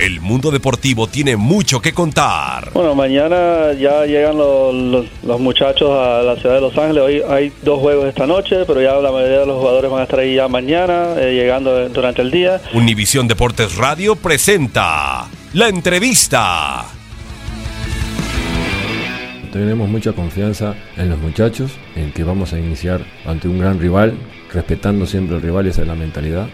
El mundo deportivo tiene mucho que contar. Bueno, mañana ya llegan los, los, los muchachos a la ciudad de Los Ángeles. Hoy hay dos juegos esta noche, pero ya la mayoría de los jugadores van a estar ahí ya mañana, eh, llegando durante el día. Univisión Deportes Radio presenta la entrevista. Tenemos mucha confianza en los muchachos, en que vamos a iniciar ante un gran rival, respetando siempre al rival, esa es la mentalidad.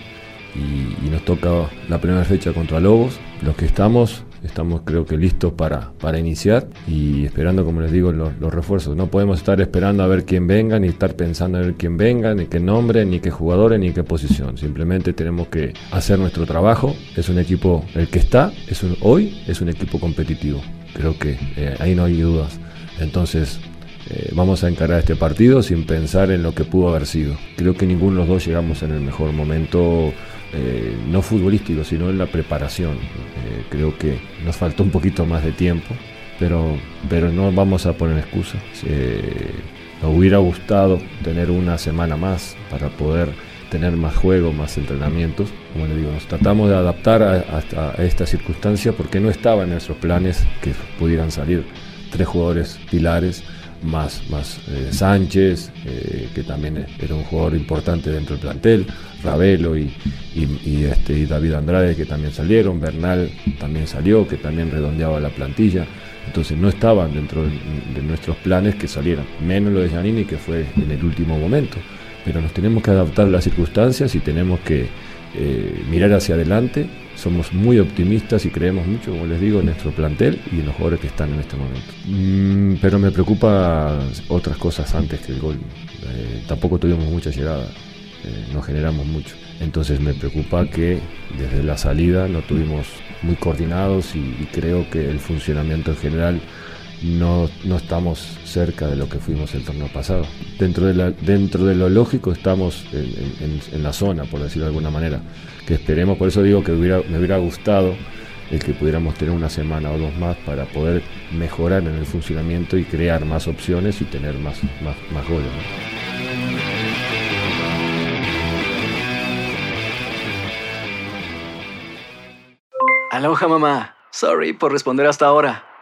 Y, nos toca la primera fecha contra Lobos. Los que estamos, estamos creo que listos para, para iniciar y esperando, como les digo, los, refuerzos. No podemos estar esperando a ver quién venga, ni estar pensando a ver quién venga, ni qué nombre, ni qué jugadores, ni qué posición. Simplemente tenemos que hacer nuestro trabajo. Es un equipo, el que está, es hoy es un equipo competitivo. Creo que eh, ahí no hay dudas. Entonces, eh, vamos a encarar este partido sin pensar en lo que pudo haber sido. Creo que ninguno de los dos llegamos en el mejor momento, eh, no futbolístico, sino en la preparación. Eh, creo que nos faltó un poquito más de tiempo, pero, pero no vamos a poner excusas. nos hubiera gustado tener una semana más para poder tener más juego, más entrenamientos. Como les digo, nos tratamos de adaptar a, a, a esta circunstancia porque no estaba en nuestros planes que pudieran salir tres jugadores pilares, más, más eh, Sánchez, eh, que también era un jugador importante dentro del plantel, Ravelo y, y, este, y David Andrade, que también salieron, Bernal también salió, que también redondeaba la plantilla. Entonces no estaban dentro de, de nuestros planes que salieran, menos lo de Giannini, que fue en el último momento. Pero nos tenemos que adaptar a las circunstancias y tenemos que eh, mirar hacia adelante somos muy optimistas y creemos mucho, como les digo, en nuestro plantel y en los jugadores que están en este momento. Mm, pero me preocupa otras cosas antes que el gol. Eh, tampoco tuvimos mucha llegada, eh, no generamos mucho. Entonces me preocupa que desde la salida no tuvimos muy coordinados y, y creo que el funcionamiento en general no, no, estamos cerca de lo que fuimos el torneo pasado. Dentro de, la, dentro de lo lógico estamos en, en, la zona, por decirlo de alguna manera, que esperemos, por eso digo que hubiera, me hubiera gustado el que pudiéramos tener una semana o dos más para poder mejorar en el funcionamiento y crear más opciones y tener más, más, más goles. ¿no? Aloha mamá, sorry por responder hasta ahora.